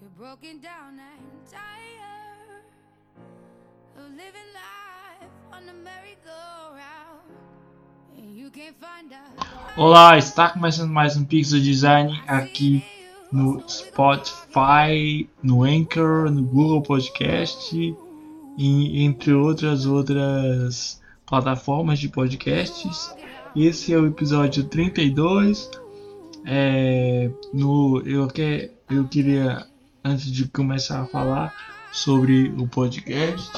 You're broken down and tired of living life on the merry-go-round. Olá, está começando mais um Pixel Design aqui no Spotify, no Anchor, no Google Podcast e entre outras outras plataformas de podcasts. Esse é o episódio 32. É, no, eu, que, eu queria, antes de começar a falar sobre o podcast,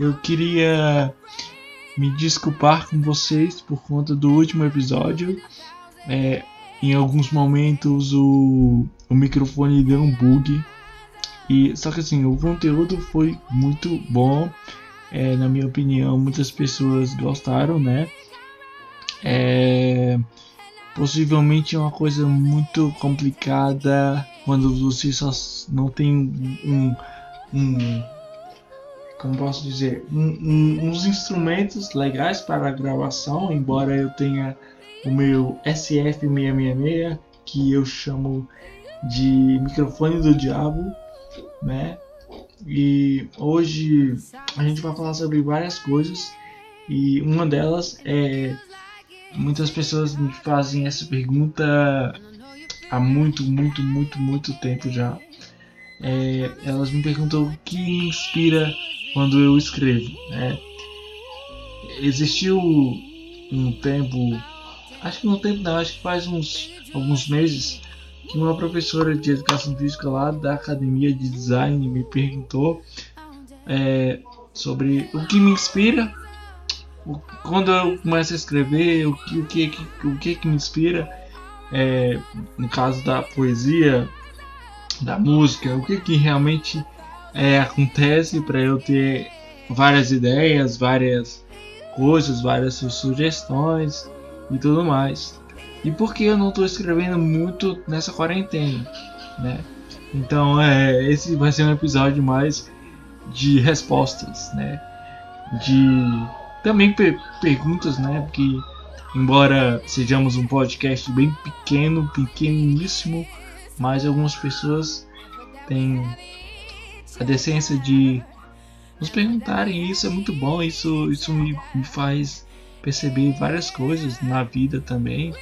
eu queria me desculpar com vocês por conta do último episódio. É, em alguns momentos o, o microfone deu um bug. E, só que assim, o conteúdo foi muito bom. É, na minha opinião, muitas pessoas gostaram, né? É, possivelmente é uma coisa muito complicada quando você só não tem um, um como posso dizer, um, um, uns instrumentos legais para a gravação, embora eu tenha o meu SF666, que eu chamo de microfone do diabo, né? E hoje a gente vai falar sobre várias coisas e uma delas é muitas pessoas me fazem essa pergunta há muito, muito, muito, muito tempo já. É, elas me perguntam o que me inspira quando eu escrevo. Né? Existiu um tempo, acho que um tempo não, acho que faz uns alguns meses, que uma professora de educação física lá da academia de design me perguntou é, sobre o que me inspira quando eu começo a escrever, o que, o que, o que, que me inspira, é, no caso da poesia, da música, o que, que realmente é, acontece para eu ter várias ideias, várias coisas, várias sugestões e tudo mais. E por que eu não estou escrevendo muito nessa quarentena, né? Então, é, esse vai ser um episódio mais de respostas, né? De também per perguntas, né? Porque embora sejamos um podcast bem pequeno, pequeníssimo, mas algumas pessoas têm a decência de nos perguntarem isso é muito bom, isso, isso me, me faz perceber várias coisas na vida também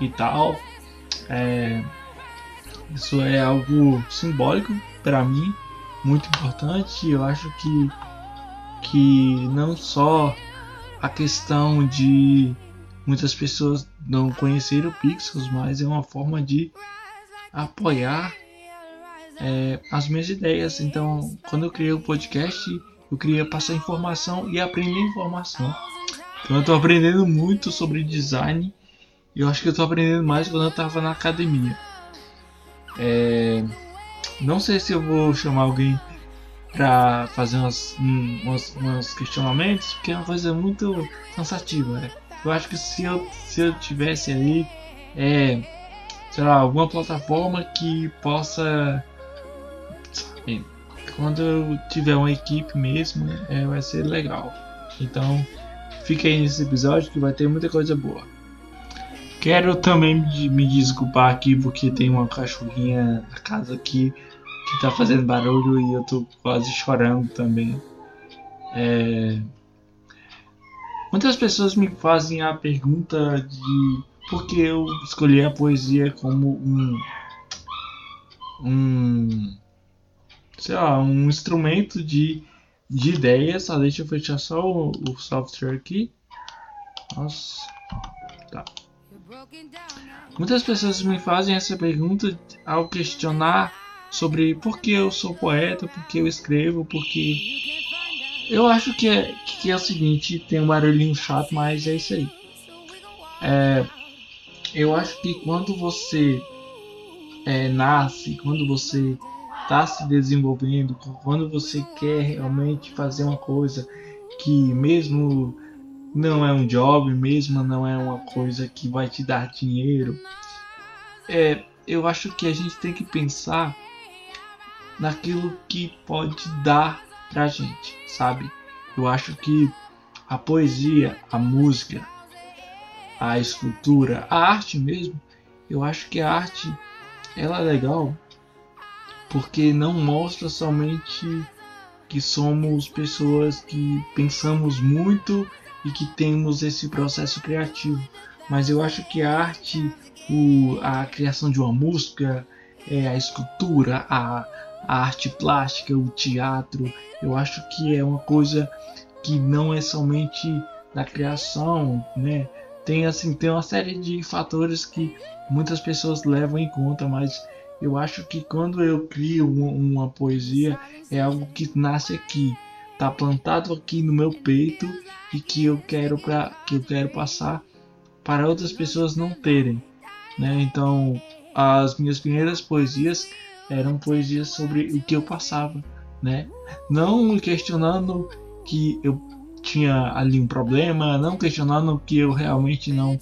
e tal. É, isso é algo simbólico para mim, muito importante. Eu acho que, que não só a questão de muitas pessoas não conhecerem o Pixels, mas é uma forma de apoiar é, as minhas ideias. Então, quando eu criei o podcast, eu queria passar informação e aprender informação. Então, eu estou aprendendo muito sobre design. E eu acho que eu estou aprendendo mais quando eu estava na academia. É, não sei se eu vou chamar alguém para fazer umas, umas, umas, questionamentos, porque é uma coisa muito cansativa. Né? Eu acho que se eu, se eu tivesse ali, é, sei lá, alguma plataforma que possa. Sabe, quando eu tiver uma equipe mesmo, é, vai ser legal. Então, fique aí nesse episódio que vai ter muita coisa boa. Quero também me desculpar aqui porque tem uma cachorrinha na casa aqui que tá fazendo barulho e eu tô quase chorando também. É... Muitas pessoas me fazem a pergunta de por que eu escolhi a poesia como um. um. sei lá, um instrumento de, de ideias. Só deixa eu fechar só o, o software aqui. Nossa. Tá. Muitas pessoas me fazem essa pergunta ao questionar sobre por que eu sou poeta, por que eu escrevo, porque eu acho que é, que é o seguinte, tem um barulhinho chato, mas é isso aí. É, eu acho que quando você é, nasce, quando você está se desenvolvendo, quando você quer realmente fazer uma coisa que mesmo não é um job, mesmo não é uma coisa que vai te dar dinheiro, é, eu acho que a gente tem que pensar naquilo que pode dar pra gente, sabe? Eu acho que a poesia, a música, a escultura, a arte mesmo, eu acho que a arte ela é legal porque não mostra somente que somos pessoas que pensamos muito e que temos esse processo criativo, mas eu acho que a arte, o, a criação de uma música, é, a escultura, a, a arte plástica, o teatro, eu acho que é uma coisa que não é somente da criação, né? Tem assim, tem uma série de fatores que muitas pessoas levam em conta, mas eu acho que quando eu crio uma, uma poesia é algo que nasce aqui, tá plantado aqui no meu peito e que eu quero para que eu quero passar para outras pessoas não terem, né? Então, as minhas primeiras poesias eram poesias sobre o que eu passava, né? Não questionando que eu tinha ali um problema, não questionando que eu realmente não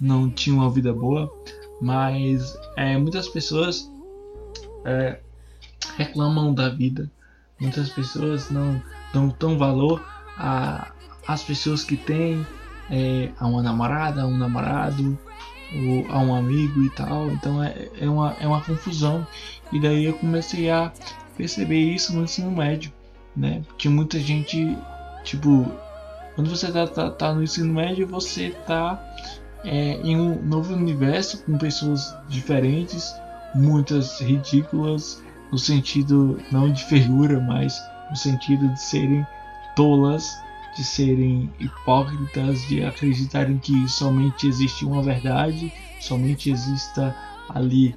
não tinha uma vida boa, mas é, muitas pessoas é, reclamam da vida, muitas pessoas não dão tão valor as pessoas que têm é, a uma namorada, um namorado, ou a um amigo e tal. Então é, é, uma, é uma confusão. E daí eu comecei a perceber isso no ensino médio, né? Tinha muita gente, tipo, quando você tá, tá, tá no ensino médio, você tá é, em um novo universo com pessoas diferentes, muitas ridículas, no sentido não de figura, mas no sentido de serem tolas de serem hipócritas, de acreditarem que somente existe uma verdade, somente exista ali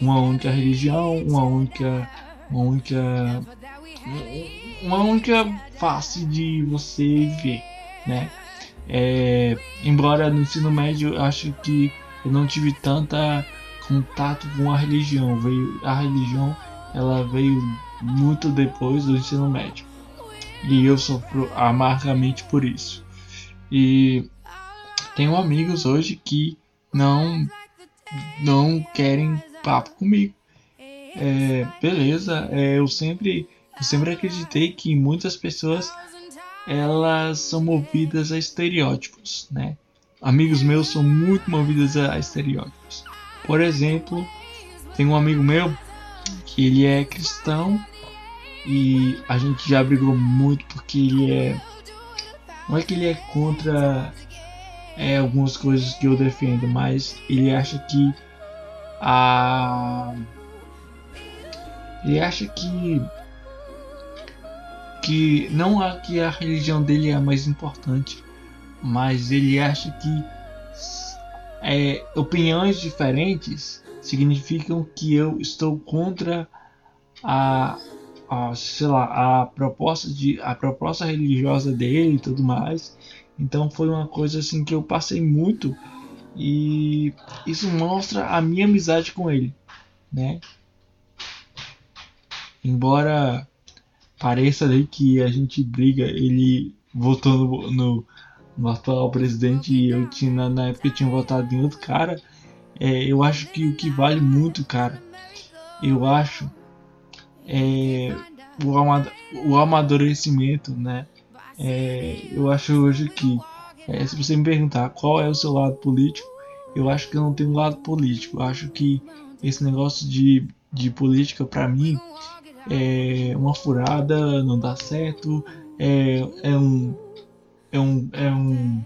uma única religião, uma única, uma única, uma única face de você ver, né? É, embora no ensino médio eu acho que eu não tive tanta contato com a religião, veio a religião ela veio muito depois do ensino médio e eu sofro amargamente por isso. E tenho amigos hoje que não não querem papo comigo. É, beleza, é, eu sempre eu sempre acreditei que muitas pessoas elas são movidas a estereótipos, né? Amigos meus são muito movidos a estereótipos. Por exemplo, tem um amigo meu que ele é cristão e a gente já brigou muito porque ele é. Não é que ele é contra é, algumas coisas que eu defendo, mas ele acha que a. Ele acha que. Que não é que a religião dele é a mais importante, mas ele acha que é, opiniões diferentes significam que eu estou contra a, a, sei lá, a proposta de a proposta religiosa dele e tudo mais. Então foi uma coisa assim que eu passei muito e isso mostra a minha amizade com ele, né? Embora pareça ali que a gente briga, ele votou no, no, no atual presidente e eu tinha na época tinha votado em outro cara. É, eu acho que o que vale muito, cara, eu acho é, o, amad o amadurecimento, né? É, eu acho hoje que, é, se você me perguntar qual é o seu lado político, eu acho que eu não tenho lado político. Eu acho que esse negócio de, de política, para mim, é uma furada, não dá certo, é, é um. É um, é um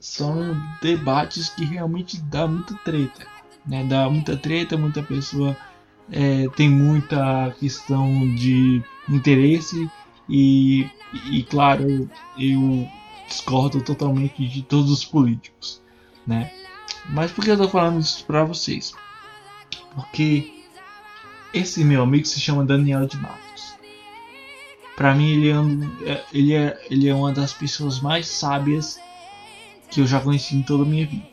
são debates que realmente dá muita treta, né? Dá muita treta, muita pessoa é, tem muita questão de interesse e, e claro, eu discordo totalmente de todos os políticos, né? Mas por que eu tô falando isso para vocês? Porque esse meu amigo se chama Daniel de Matos. Para mim ele é, é, ele, é, ele é uma das pessoas mais sábias que eu já conheci em toda a minha vida.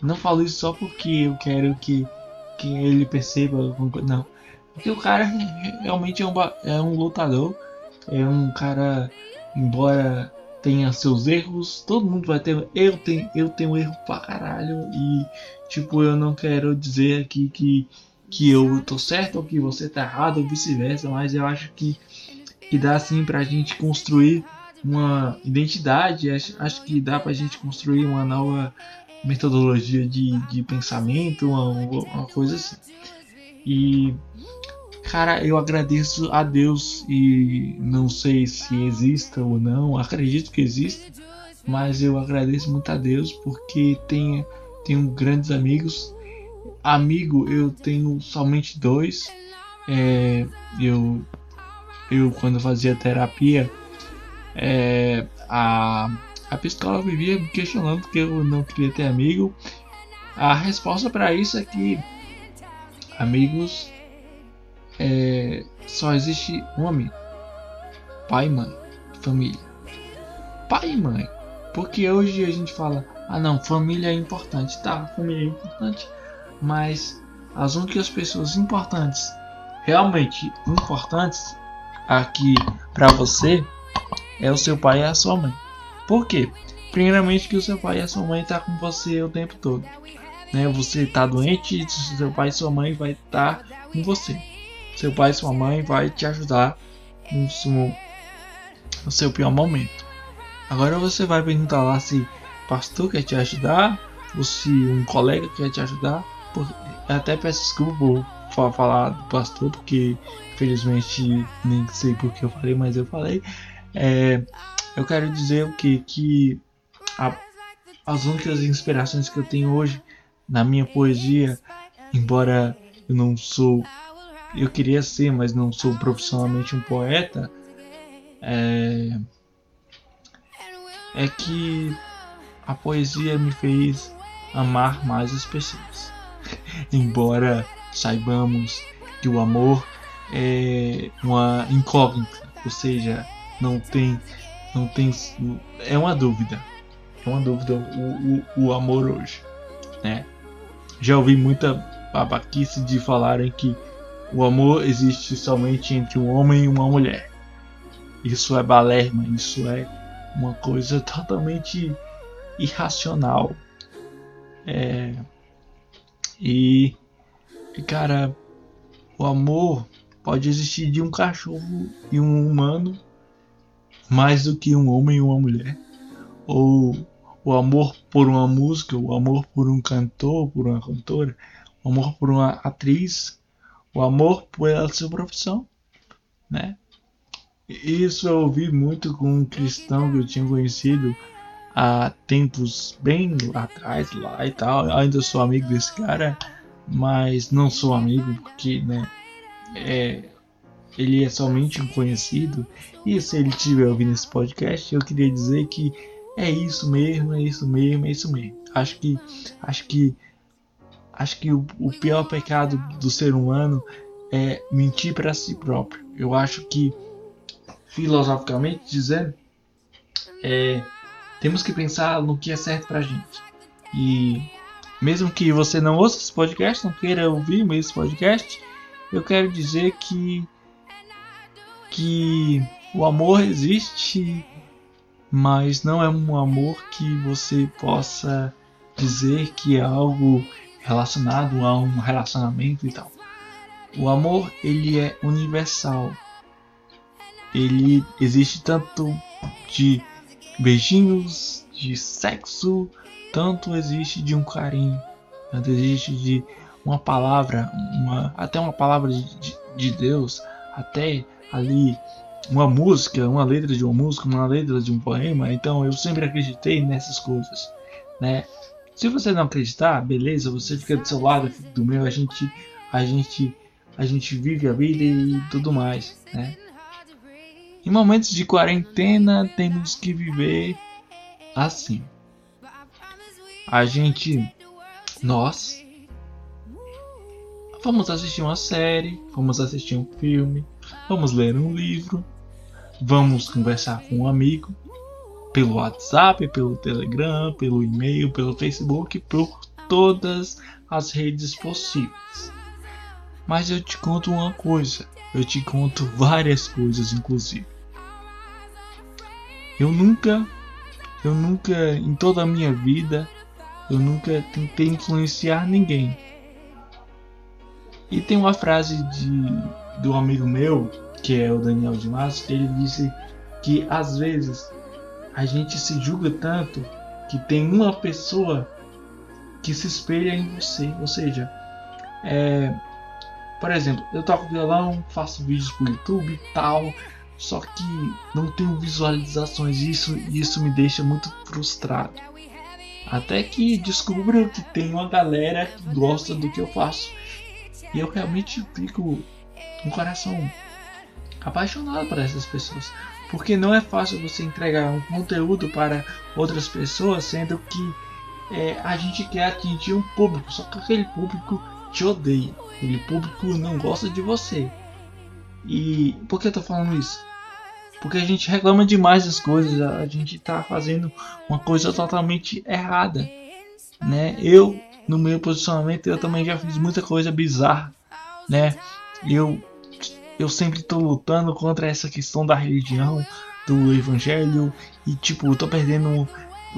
Não falo isso só porque eu quero que que ele perceba não. Porque o cara realmente é um, é um lutador é um cara embora tenha seus erros todo mundo vai ter eu tenho eu tenho erro pra caralho e tipo eu não quero dizer aqui que que eu tô certo ou que você tá errado ou vice-versa mas eu acho que que dá assim pra gente construir uma identidade acho, acho que dá pra gente construir uma nova metodologia de, de pensamento, uma, uma coisa assim. E cara, eu agradeço a Deus e não sei se exista ou não, acredito que exista, mas eu agradeço muito a Deus porque tenho, tenho grandes amigos. Amigo, eu tenho somente dois. É, eu, eu quando fazia terapia, é, a a psicóloga vivia me questionando que eu não queria ter amigo. A resposta para isso é que amigos é, só existe um amigo: pai, mãe, família. Pai e mãe. Porque hoje a gente fala: ah, não, família é importante. Tá, família é importante. Mas as únicas pessoas importantes, realmente importantes aqui para você, é o seu pai e a sua mãe. Por quê? Primeiramente que o seu pai e a sua mãe tá com você o tempo todo. Né? Você está doente, seu pai e sua mãe vai estar tá com você. Seu pai e sua mãe vai te ajudar no seu, no seu pior momento. Agora você vai perguntar lá se o pastor quer te ajudar ou se um colega quer te ajudar. Por, até peço desculpa por falar do pastor, porque infelizmente nem sei porque eu falei, mas eu falei. É, eu quero dizer o que? Que a, as únicas inspirações que eu tenho hoje na minha poesia, embora eu não sou. Eu queria ser, mas não sou profissionalmente um poeta. É, é que a poesia me fez amar mais as pessoas. embora saibamos que o amor é uma incógnita, ou seja, não tem não tem. É uma dúvida. É uma dúvida o, o, o amor hoje. Né? Já ouvi muita babaquice de falarem que o amor existe somente entre um homem e uma mulher. Isso é balerma, isso é uma coisa totalmente irracional. É, e, cara, o amor pode existir de um cachorro e um humano mais do que um homem e uma mulher, ou o amor por uma música, o amor por um cantor, por uma cantora, o amor por uma atriz, o amor pela sua profissão, né? Isso eu ouvi muito com um cristão que eu tinha conhecido há tempos bem atrás lá e tal. Eu ainda sou amigo desse cara, mas não sou amigo porque, né? É, ele é somente um conhecido. E se ele estiver ouvindo esse podcast, eu queria dizer que é isso mesmo, é isso mesmo, é isso mesmo. Acho que acho que acho que o, o pior pecado do ser humano é mentir para si próprio. Eu acho que filosoficamente dizendo, é, temos que pensar no que é certo pra gente. E mesmo que você não ouça esse podcast, não queira ouvir esse podcast, eu quero dizer que que o amor existe, mas não é um amor que você possa dizer que é algo relacionado a um relacionamento e tal. O amor ele é universal. Ele existe tanto de beijinhos, de sexo, tanto existe de um carinho, tanto existe de uma palavra, uma, até uma palavra de, de, de Deus, até ali uma música, uma letra de uma música, uma letra de um poema. Então eu sempre acreditei nessas coisas, né? Se você não acreditar, beleza, você fica do seu lado, fica do meu, a gente, a gente, a gente vive a vida e tudo mais, né? Em momentos de quarentena temos que viver assim. A gente, nós, vamos assistir uma série, vamos assistir um filme, vamos ler um livro, vamos conversar com um amigo pelo WhatsApp, pelo Telegram, pelo e-mail, pelo Facebook, por todas as redes possíveis. Mas eu te conto uma coisa, eu te conto várias coisas inclusive. Eu nunca, eu nunca em toda a minha vida, eu nunca tentei influenciar ninguém. E tem uma frase de do amigo meu, que é o Daniel de Massa, ele disse que às vezes a gente se julga tanto que tem uma pessoa que se espelha em você. Ou seja, é, por exemplo, eu toco violão, faço vídeos pro YouTube e tal, só que não tenho visualizações. Isso, isso me deixa muito frustrado. Até que descubro que tem uma galera que gosta do que eu faço. E eu realmente fico o coração apaixonado por essas pessoas. Porque não é fácil você entregar um conteúdo para outras pessoas, sendo que é, a gente quer atingir um público, só que aquele público te odeia, aquele público não gosta de você. E por que eu tô falando isso? Porque a gente reclama demais das coisas, a gente tá fazendo uma coisa totalmente errada, né? Eu, no meu posicionamento, eu também já fiz muita coisa bizarra, né? Eu eu sempre tô lutando contra essa questão da religião, do evangelho e tipo, tô perdendo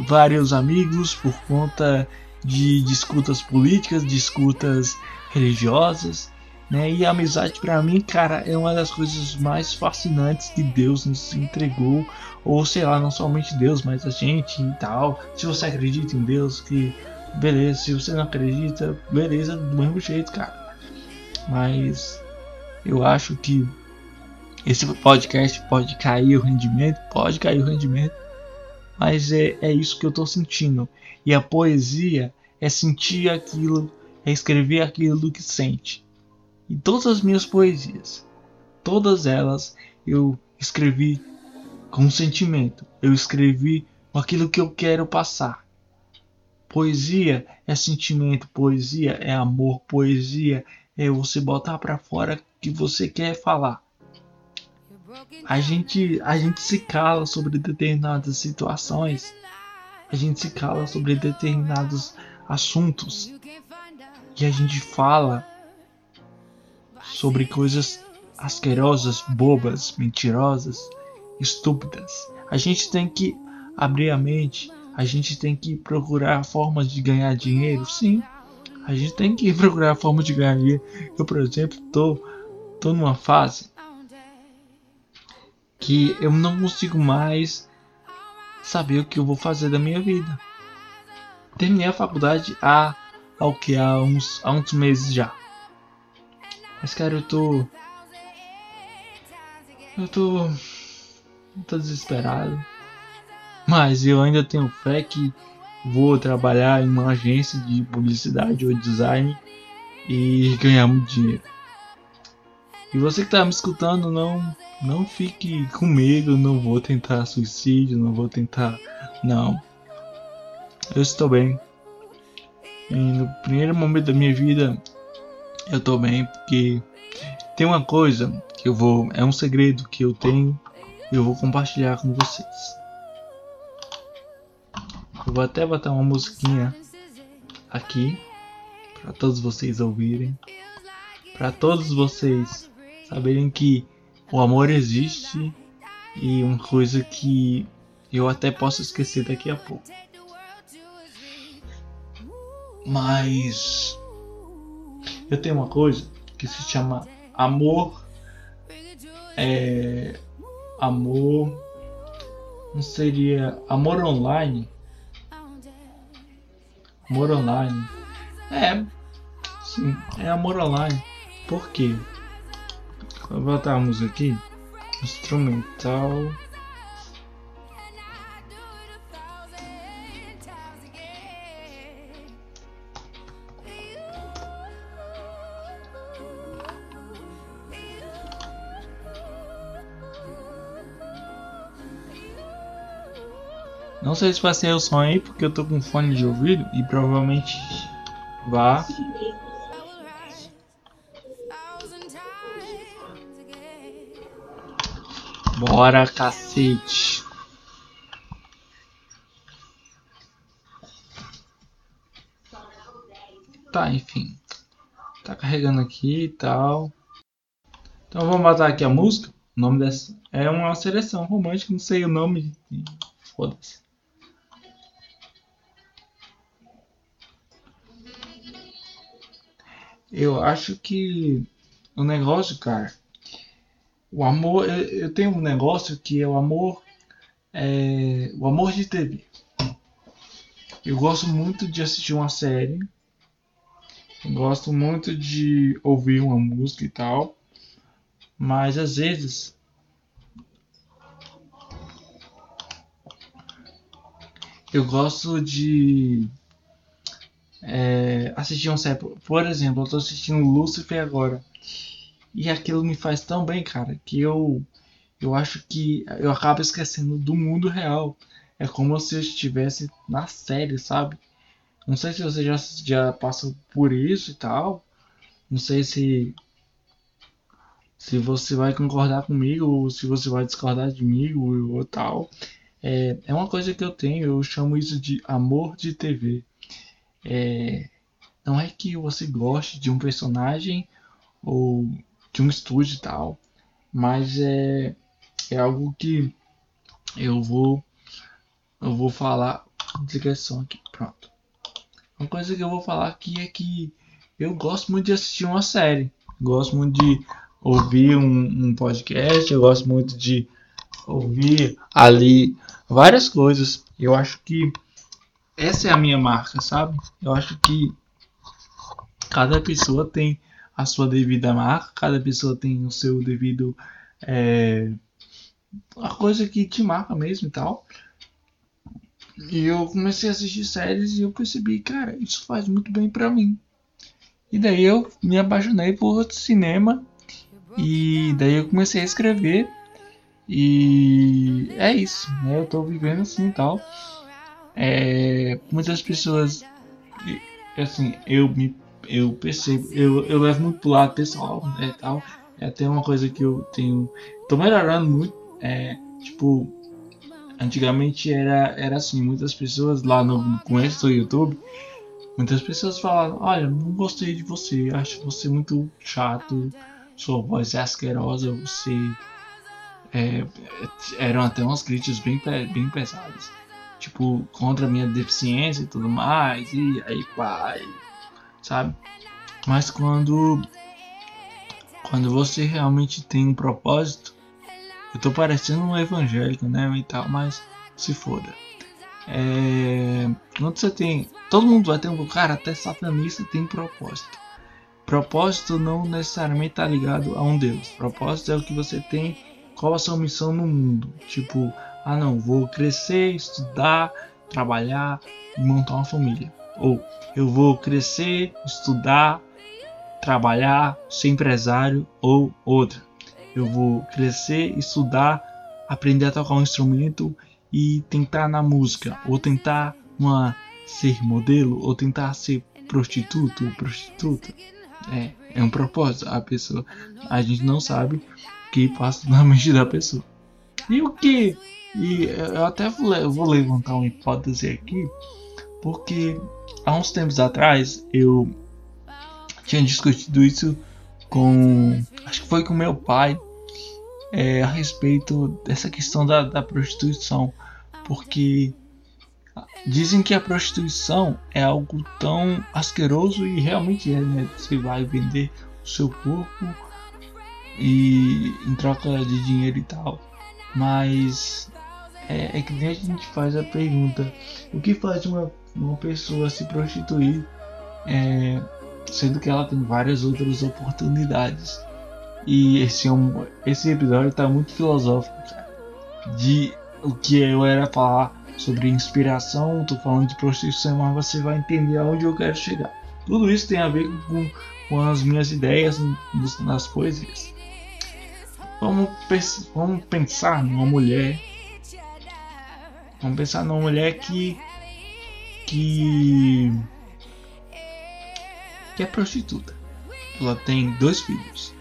vários amigos por conta de disputas políticas, disputas religiosas, né? E a amizade para mim, cara, é uma das coisas mais fascinantes que Deus nos entregou, ou sei lá, não somente Deus, mas a gente e tal. Se você acredita em Deus, que beleza, se você não acredita, beleza, do mesmo jeito, cara. Mas eu acho que esse podcast pode cair o rendimento, pode cair o rendimento, mas é, é isso que eu estou sentindo. E a poesia é sentir aquilo, é escrever aquilo que sente. E todas as minhas poesias, todas elas eu escrevi com sentimento, eu escrevi com aquilo que eu quero passar. Poesia é sentimento, poesia é amor, poesia é você botar para fora que você quer falar a gente, a gente se cala sobre determinadas situações, a gente se cala sobre determinados assuntos e a gente fala sobre coisas asquerosas, bobas, mentirosas, estúpidas. A gente tem que abrir a mente, a gente tem que procurar formas de ganhar dinheiro, sim. A gente tem que procurar formas de ganhar dinheiro. Eu, por exemplo, tô, tô numa fase que eu não consigo mais saber o que eu vou fazer da minha vida. Terminei a faculdade há, há que? Há uns, há uns meses já. Mas cara, eu tô. Eu tô. Eu tô desesperado. Mas eu ainda tenho fé que vou trabalhar em uma agência de publicidade ou design e ganhar muito dinheiro. E você que tá me escutando, não não fique com medo, não vou tentar suicídio, não vou tentar. Não. Eu estou bem. E no primeiro momento da minha vida, eu estou bem porque tem uma coisa que eu vou. É um segredo que eu tenho e eu vou compartilhar com vocês. Vou até botar uma musiquinha aqui para todos vocês ouvirem, para todos vocês saberem que o amor existe e uma coisa que eu até posso esquecer daqui a pouco. Mas eu tenho uma coisa que se chama amor. É, amor. Não seria amor online? Amor online. É, sim, é amor online. Por quê? Vou botar a música aqui. Instrumental. Não sei se vai ser o som aí, porque eu tô com fone de ouvido e provavelmente vá. Bora, cacete. Tá, enfim. Tá carregando aqui e tal. Então vamos botar aqui a música. O nome dessa é uma seleção romântica, não sei o nome. Foda-se. Eu acho que o negócio, cara, o amor, eu tenho um negócio que é o amor, é, o amor de TV. eu gosto muito de assistir uma série. Eu gosto muito de ouvir uma música e tal. Mas às vezes eu gosto de é, assistir um série. Por exemplo, eu tô assistindo Lucifer agora. E aquilo me faz tão bem, cara, que eu eu acho que eu acabo esquecendo do mundo real. É como se eu estivesse na série, sabe? Não sei se você já, já passou por isso e tal. Não sei se se você vai concordar comigo ou se você vai discordar de mim ou, ou tal. É, é uma coisa que eu tenho, eu chamo isso de amor de TV. É, não é que você goste de um personagem ou de um estúdio e tal, mas é, é algo que eu vou eu vou falar desliguei som aqui, pronto. Uma coisa que eu vou falar aqui é que eu gosto muito de assistir uma série, gosto muito de ouvir um, um podcast, eu gosto muito de ouvir ali várias coisas. Eu acho que essa é a minha marca, sabe? Eu acho que cada pessoa tem a sua devida marca, cada pessoa tem o seu devido. É, a coisa que te marca mesmo e tal. E eu comecei a assistir séries e eu percebi, cara, isso faz muito bem para mim. E daí eu me apaixonei por cinema e daí eu comecei a escrever. E é isso, né? Eu tô vivendo assim e tal. É, muitas pessoas, assim, eu me eu percebo, eu, eu levo muito pro lado pessoal, né, tal. É até uma coisa que eu tenho, tô melhorando muito, é, tipo, antigamente era, era assim, muitas pessoas lá no, no começo do YouTube, muitas pessoas falavam, olha, não gostei de você, acho você muito chato, sua voz é asquerosa, você é, eram até umas críticas bem, bem pesadas. Tipo, contra a minha deficiência e tudo mais. E aí, pai. Sabe? Mas quando. Quando você realmente tem um propósito. Eu tô parecendo um evangélico, né? E tal, mas se foda. É, quando você tem. Todo mundo vai ter um. Cara, até satanista tem propósito. Propósito não necessariamente está ligado a um Deus. Propósito é o que você tem, qual a sua missão no mundo. Tipo, ah não, vou crescer, estudar, trabalhar e montar uma família. Ou eu vou crescer, estudar, trabalhar, ser empresário ou outra. Eu vou crescer, estudar, aprender a tocar um instrumento e tentar na música, ou tentar uma ser modelo, ou tentar ser prostituto ou prostituta. É, é um propósito. A pessoa, a gente não sabe o que passa na mente da pessoa. E o que? E eu até vou, levantar uma hipótese aqui, porque há uns tempos atrás eu tinha discutido isso com. Acho que foi com meu pai. É, a respeito dessa questão da, da prostituição. Porque Dizem que a prostituição é algo tão asqueroso e realmente é, né? Você vai vender o seu corpo e em troca de dinheiro e tal. Mas é, é que nem a gente faz a pergunta: o que faz uma, uma pessoa se prostituir, é, sendo que ela tem várias outras oportunidades? E esse, é esse episódio está muito filosófico, de o que eu era falar sobre inspiração, tô falando de prostituição, mas você vai entender aonde eu quero chegar. Tudo isso tem a ver com, com as minhas ideias nas poesias. Vamos, vamos pensar numa mulher. Vamos pensar numa mulher que. que. que é prostituta. Ela tem dois filhos.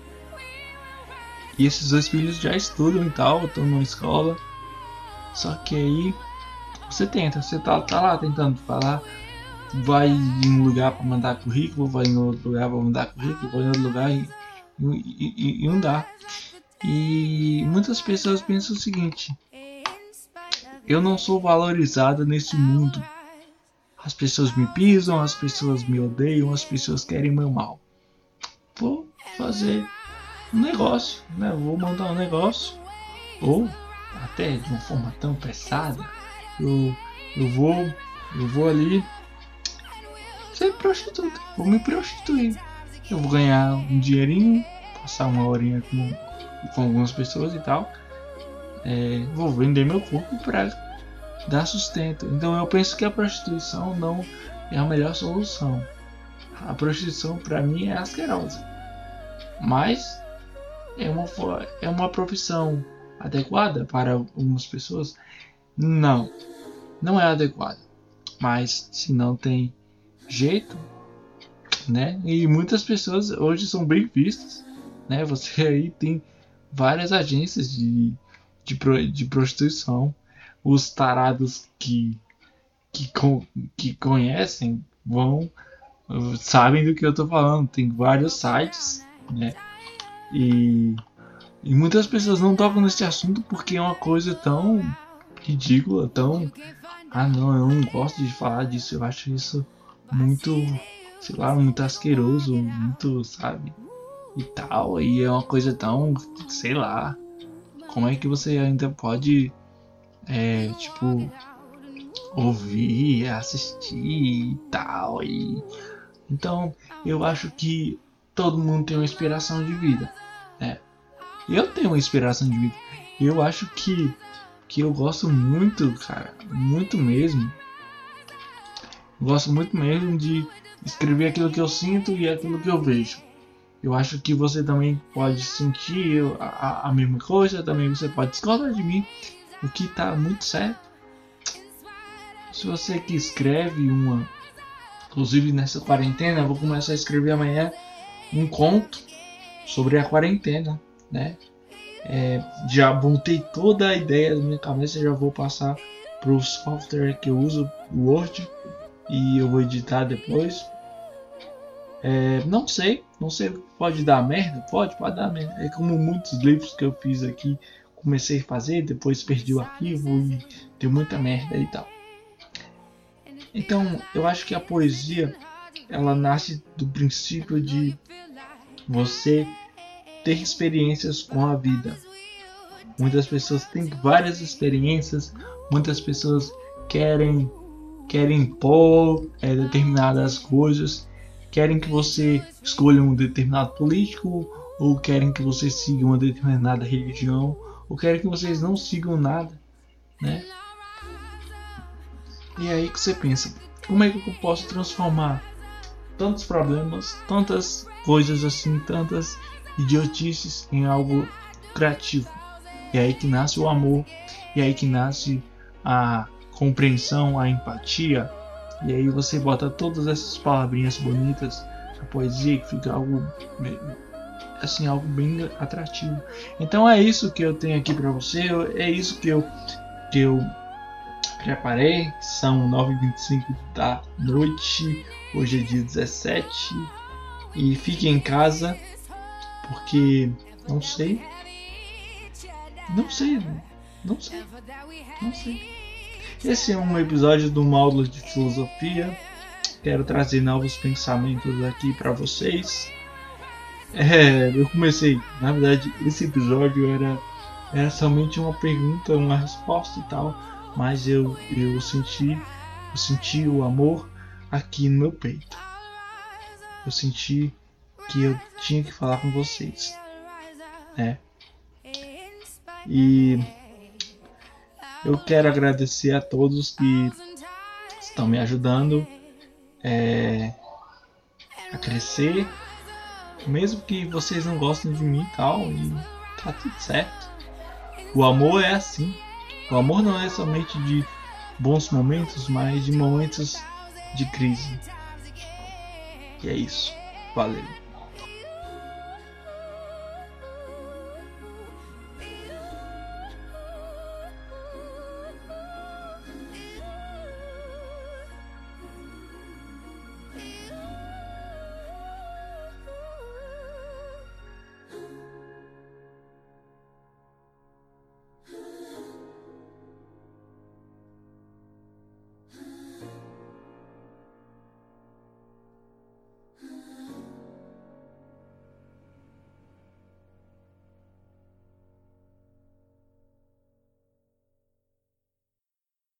E esses dois filhos já estudam e tal, estão numa escola. Só que aí você tenta, você tá, tá lá tentando falar, vai em um lugar para mandar currículo, vai em outro lugar para mandar currículo, vai em outro lugar e, e, e, e não dá. E muitas pessoas pensam o seguinte: eu não sou valorizada nesse mundo. As pessoas me pisam, as pessoas me odeiam, as pessoas querem meu mal. Vou fazer um negócio, né? Vou mandar um negócio, ou até de uma forma tão pesada eu, eu vou eu vou ali ser prostituta, vou me prostituir. Eu vou ganhar um dinheirinho, passar uma horinha com, com algumas pessoas e tal. É, vou vender meu corpo para dar sustento. Então eu penso que a prostituição não é a melhor solução. A prostituição para mim é asquerosa. Mas é uma, é uma profissão adequada para algumas pessoas? Não, não é adequada. Mas se não tem jeito, né? E muitas pessoas hoje são bem vistas, né? Você aí tem várias agências de, de, de prostituição. Os tarados que, que, que conhecem vão sabem do que eu tô falando. Tem vários sites, né? E, e muitas pessoas não tocam nesse assunto porque é uma coisa tão ridícula, tão. Ah, não, eu não gosto de falar disso. Eu acho isso muito, sei lá, muito asqueroso, muito, sabe? E tal. E é uma coisa tão, sei lá. Como é que você ainda pode, é, tipo, ouvir, assistir e tal? E então, eu acho que todo mundo tem uma inspiração de vida, né? Eu tenho uma inspiração de vida. Eu acho que que eu gosto muito, cara, muito mesmo. Gosto muito mesmo de escrever aquilo que eu sinto e aquilo que eu vejo. Eu acho que você também pode sentir a, a mesma coisa, também você pode discordar de mim, o que tá muito certo. Se você que escreve uma Inclusive nessa quarentena, eu vou começar a escrever amanhã um conto sobre a quarentena, né? É, já montei toda a ideia da minha cabeça, já vou passar para o software que eu uso, o Word, e eu vou editar depois. É, não sei, não sei, pode dar merda, pode, pode dar merda. É como muitos livros que eu fiz aqui, comecei a fazer, depois perdi o arquivo e deu muita merda e tal. Então, eu acho que a poesia ela nasce do princípio de você ter experiências com a vida. Muitas pessoas têm várias experiências, muitas pessoas querem querem impor é, determinadas coisas, querem que você escolha um determinado político, ou querem que você siga uma determinada religião, ou querem que vocês não sigam nada, né? E é aí que você pensa, como é que eu posso transformar tantos problemas, tantas coisas assim, tantas idiotices em algo criativo? E é aí que nasce o amor, e é aí que nasce a compreensão, a empatia. E aí você bota todas essas palavrinhas bonitas, a poesia que fica algo assim algo bem atrativo. Então é isso que eu tenho aqui para você, é isso que eu que eu preparei. São 9h25 da noite. Hoje é dia 17. E fique em casa. Porque não sei. Não sei. Não sei. Não sei. Esse é um episódio do módulo de filosofia. Quero trazer novos pensamentos aqui para vocês. É, eu comecei, na verdade, esse episódio era, era somente uma pergunta, uma resposta e tal mas eu, eu senti eu senti o amor aqui no meu peito. Eu senti que eu tinha que falar com vocês, né? E eu quero agradecer a todos que estão me ajudando é, a crescer, mesmo que vocês não gostem de mim e tal, e tá tudo certo. O amor é assim. O amor não é somente de bons momentos, mas de momentos de crise. E é isso. Valeu.